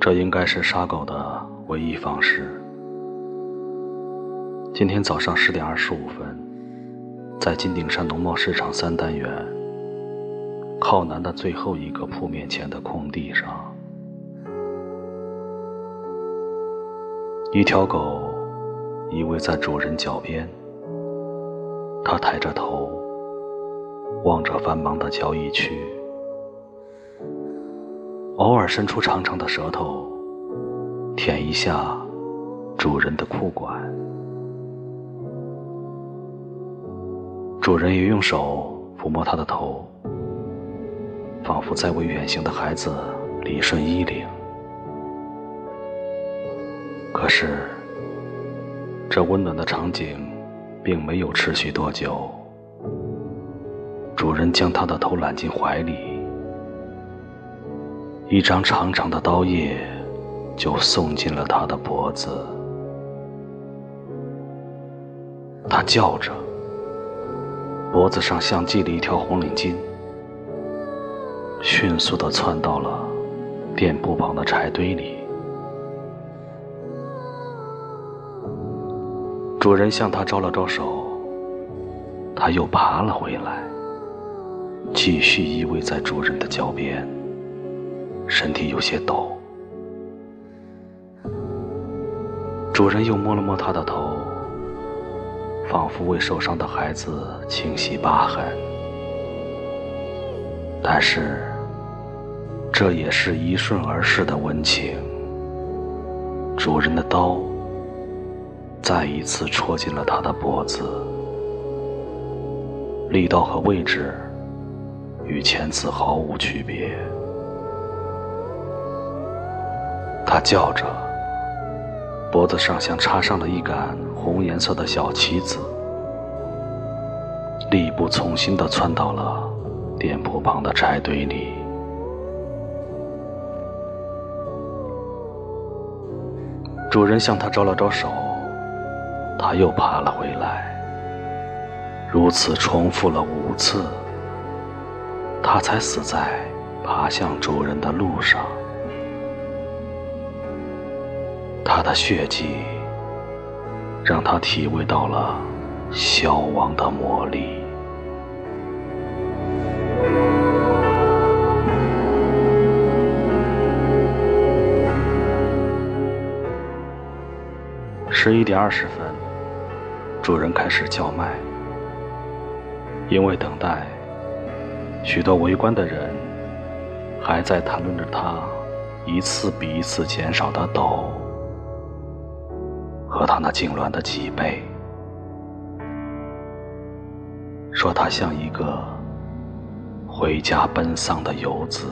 这应该是杀狗的唯一方式。今天早上十点二十五分，在金顶山农贸市场三单元靠南的最后一个铺面前的空地上，一条狗依偎在主人脚边，它抬着头望着繁忙的交易区，偶尔伸出长长的舌头舔一下主人的裤管。主人也用手抚摸它的头，仿佛在为远行的孩子理顺衣领。可是，这温暖的场景并没有持续多久。主人将他的头揽进怀里，一张长长的刀叶就送进了他的脖子。他叫着。脖子上像系了一条红领巾，迅速地窜到了店铺旁的柴堆里。主人向他招了招手，他又爬了回来，继续依偎在主人的脚边，身体有些抖。主人又摸了摸他的头。仿佛为受伤的孩子清洗疤痕，但是这也是一瞬而逝的温情。主人的刀再一次戳进了他的脖子，力道和位置与前次毫无区别。他叫着，脖子上像插上了一杆。红颜色的小旗子，力不从心地窜到了店铺旁的柴堆里。主人向他招了招手，他又爬了回来。如此重复了五次，他才死在爬向主人的路上。他的血迹。让他体味到了消亡的魔力。十一点二十分，主人开始叫卖。因为等待，许多围观的人还在谈论着他一次比一次减少的抖。和他那痉挛的脊背，说他像一个回家奔丧的游子。